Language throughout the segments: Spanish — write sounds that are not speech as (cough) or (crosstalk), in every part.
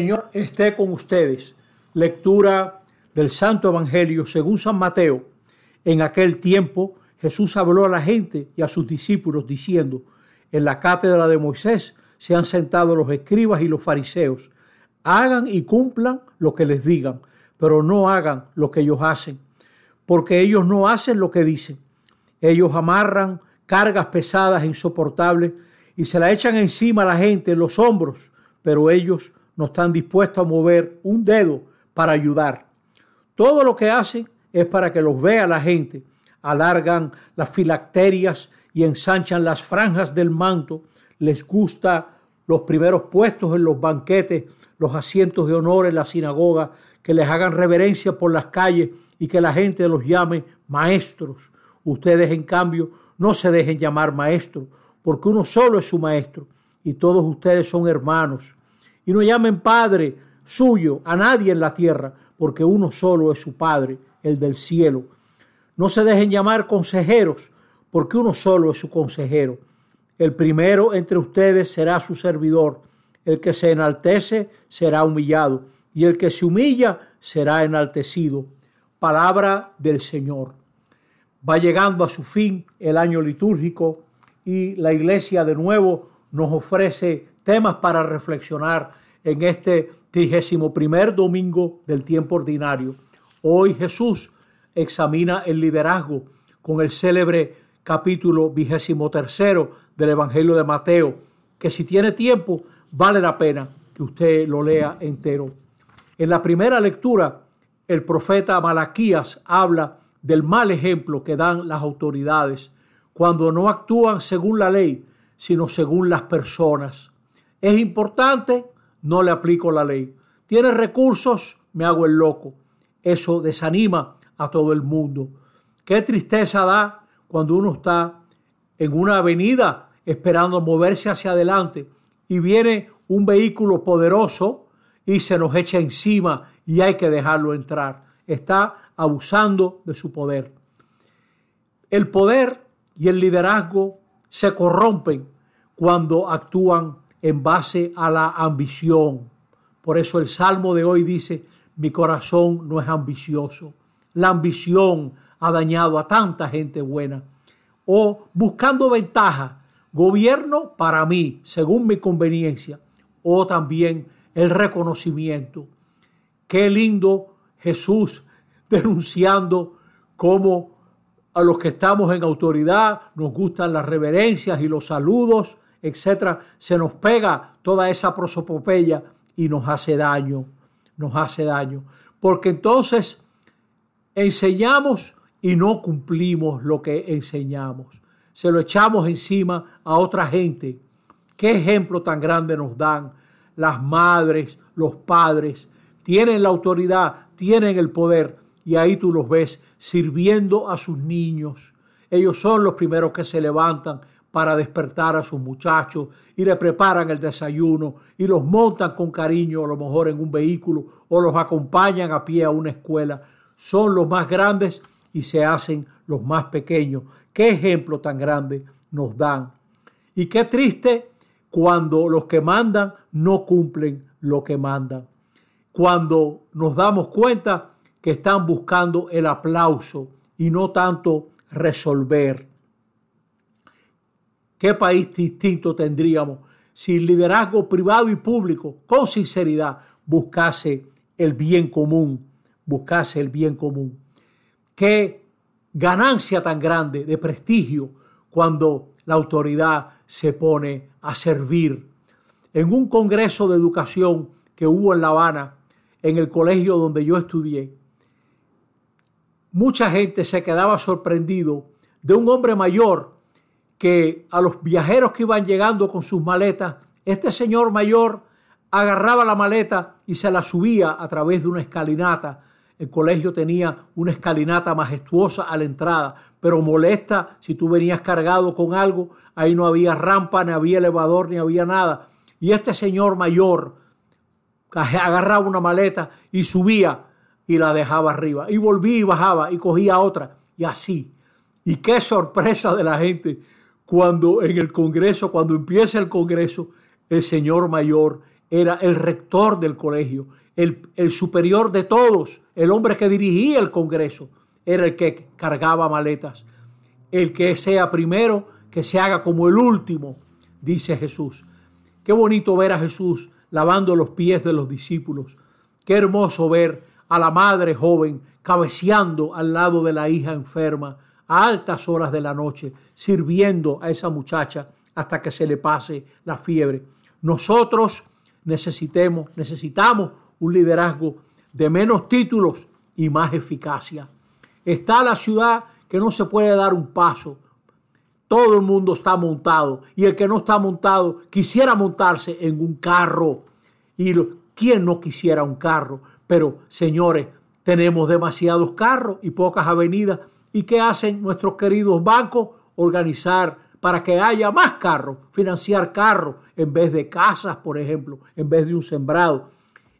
Señor esté con ustedes. Lectura del Santo Evangelio según San Mateo. En aquel tiempo Jesús habló a la gente y a sus discípulos diciendo, en la cátedra de Moisés se han sentado los escribas y los fariseos. Hagan y cumplan lo que les digan, pero no hagan lo que ellos hacen, porque ellos no hacen lo que dicen. Ellos amarran cargas pesadas e insoportables y se la echan encima a la gente en los hombros, pero ellos no están dispuestos a mover un dedo para ayudar. Todo lo que hacen es para que los vea la gente. Alargan las filacterias y ensanchan las franjas del manto. Les gusta los primeros puestos en los banquetes, los asientos de honor en la sinagoga, que les hagan reverencia por las calles y que la gente los llame maestros. Ustedes, en cambio, no se dejen llamar maestros, porque uno solo es su maestro y todos ustedes son hermanos y no llamen Padre suyo a nadie en la tierra, porque uno solo es su Padre, el del cielo. No se dejen llamar consejeros, porque uno solo es su consejero. El primero entre ustedes será su servidor. El que se enaltece será humillado, y el que se humilla será enaltecido. Palabra del Señor. Va llegando a su fin el año litúrgico y la iglesia de nuevo nos ofrece temas para reflexionar en este trigésimo primer domingo del tiempo ordinario. Hoy Jesús examina el liderazgo con el célebre capítulo vigésimo tercero del Evangelio de Mateo, que si tiene tiempo vale la pena que usted lo lea entero. En la primera lectura, el profeta Malaquías habla del mal ejemplo que dan las autoridades cuando no actúan según la ley, sino según las personas. Es importante, no le aplico la ley. Tiene recursos, me hago el loco. Eso desanima a todo el mundo. Qué tristeza da cuando uno está en una avenida esperando moverse hacia adelante y viene un vehículo poderoso y se nos echa encima y hay que dejarlo entrar. Está abusando de su poder. El poder y el liderazgo se corrompen cuando actúan en base a la ambición. Por eso el salmo de hoy dice, mi corazón no es ambicioso. La ambición ha dañado a tanta gente buena. O buscando ventaja, gobierno para mí, según mi conveniencia. O también el reconocimiento. Qué lindo Jesús (laughs) denunciando cómo a los que estamos en autoridad nos gustan las reverencias y los saludos, etcétera, se nos pega toda esa prosopopeya y nos hace daño, nos hace daño. Porque entonces enseñamos y no cumplimos lo que enseñamos. Se lo echamos encima a otra gente. ¿Qué ejemplo tan grande nos dan? Las madres, los padres, tienen la autoridad, tienen el poder y ahí tú los ves sirviendo a sus niños. Ellos son los primeros que se levantan para despertar a sus muchachos y le preparan el desayuno y los montan con cariño a lo mejor en un vehículo o los acompañan a pie a una escuela. Son los más grandes y se hacen los más pequeños. Qué ejemplo tan grande nos dan. Y qué triste cuando los que mandan no cumplen lo que mandan. Cuando nos damos cuenta que están buscando el aplauso y no tanto resolver. ¿Qué país distinto tendríamos si el liderazgo privado y público con sinceridad buscase el bien común, buscase el bien común? Qué ganancia tan grande de prestigio cuando la autoridad se pone a servir. En un congreso de educación que hubo en La Habana, en el colegio donde yo estudié, mucha gente se quedaba sorprendido de un hombre mayor que a los viajeros que iban llegando con sus maletas, este señor mayor agarraba la maleta y se la subía a través de una escalinata. El colegio tenía una escalinata majestuosa a la entrada, pero molesta si tú venías cargado con algo, ahí no había rampa, ni había elevador, ni había nada. Y este señor mayor agarraba una maleta y subía y la dejaba arriba. Y volvía y bajaba y cogía otra. Y así. Y qué sorpresa de la gente cuando en el Congreso, cuando empieza el Congreso, el señor mayor era el rector del colegio, el, el superior de todos, el hombre que dirigía el Congreso, era el que cargaba maletas. El que sea primero, que se haga como el último, dice Jesús. Qué bonito ver a Jesús lavando los pies de los discípulos. Qué hermoso ver a la madre joven cabeceando al lado de la hija enferma a altas horas de la noche, sirviendo a esa muchacha hasta que se le pase la fiebre. Nosotros necesitemos, necesitamos un liderazgo de menos títulos y más eficacia. Está la ciudad que no se puede dar un paso. Todo el mundo está montado y el que no está montado quisiera montarse en un carro. Y ¿quién no quisiera un carro? Pero señores, tenemos demasiados carros y pocas avenidas. ¿Y qué hacen nuestros queridos bancos? Organizar para que haya más carros, financiar carros en vez de casas, por ejemplo, en vez de un sembrado.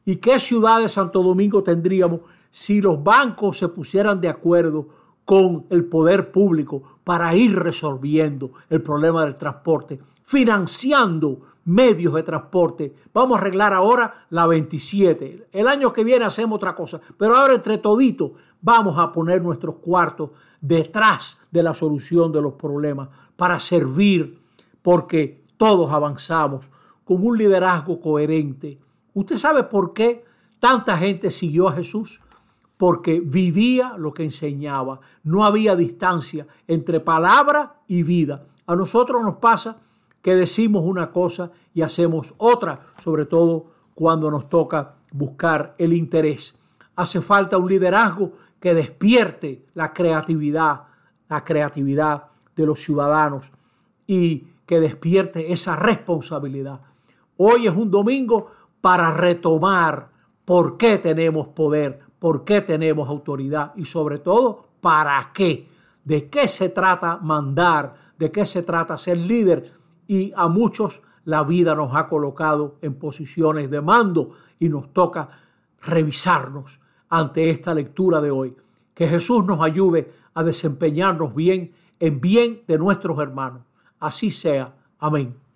¿Y qué ciudad de Santo Domingo tendríamos si los bancos se pusieran de acuerdo con el poder público para ir resolviendo el problema del transporte, financiando medios de transporte. Vamos a arreglar ahora la 27. El año que viene hacemos otra cosa, pero ahora entre toditos vamos a poner nuestros cuartos detrás de la solución de los problemas para servir, porque todos avanzamos con un liderazgo coherente. ¿Usted sabe por qué tanta gente siguió a Jesús? Porque vivía lo que enseñaba. No había distancia entre palabra y vida. A nosotros nos pasa que decimos una cosa y hacemos otra, sobre todo cuando nos toca buscar el interés. Hace falta un liderazgo que despierte la creatividad, la creatividad de los ciudadanos y que despierte esa responsabilidad. Hoy es un domingo para retomar por qué tenemos poder, por qué tenemos autoridad y sobre todo para qué, de qué se trata mandar, de qué se trata ser líder y a muchos la vida nos ha colocado en posiciones de mando y nos toca revisarnos ante esta lectura de hoy. Que Jesús nos ayude a desempeñarnos bien en bien de nuestros hermanos. Así sea. Amén.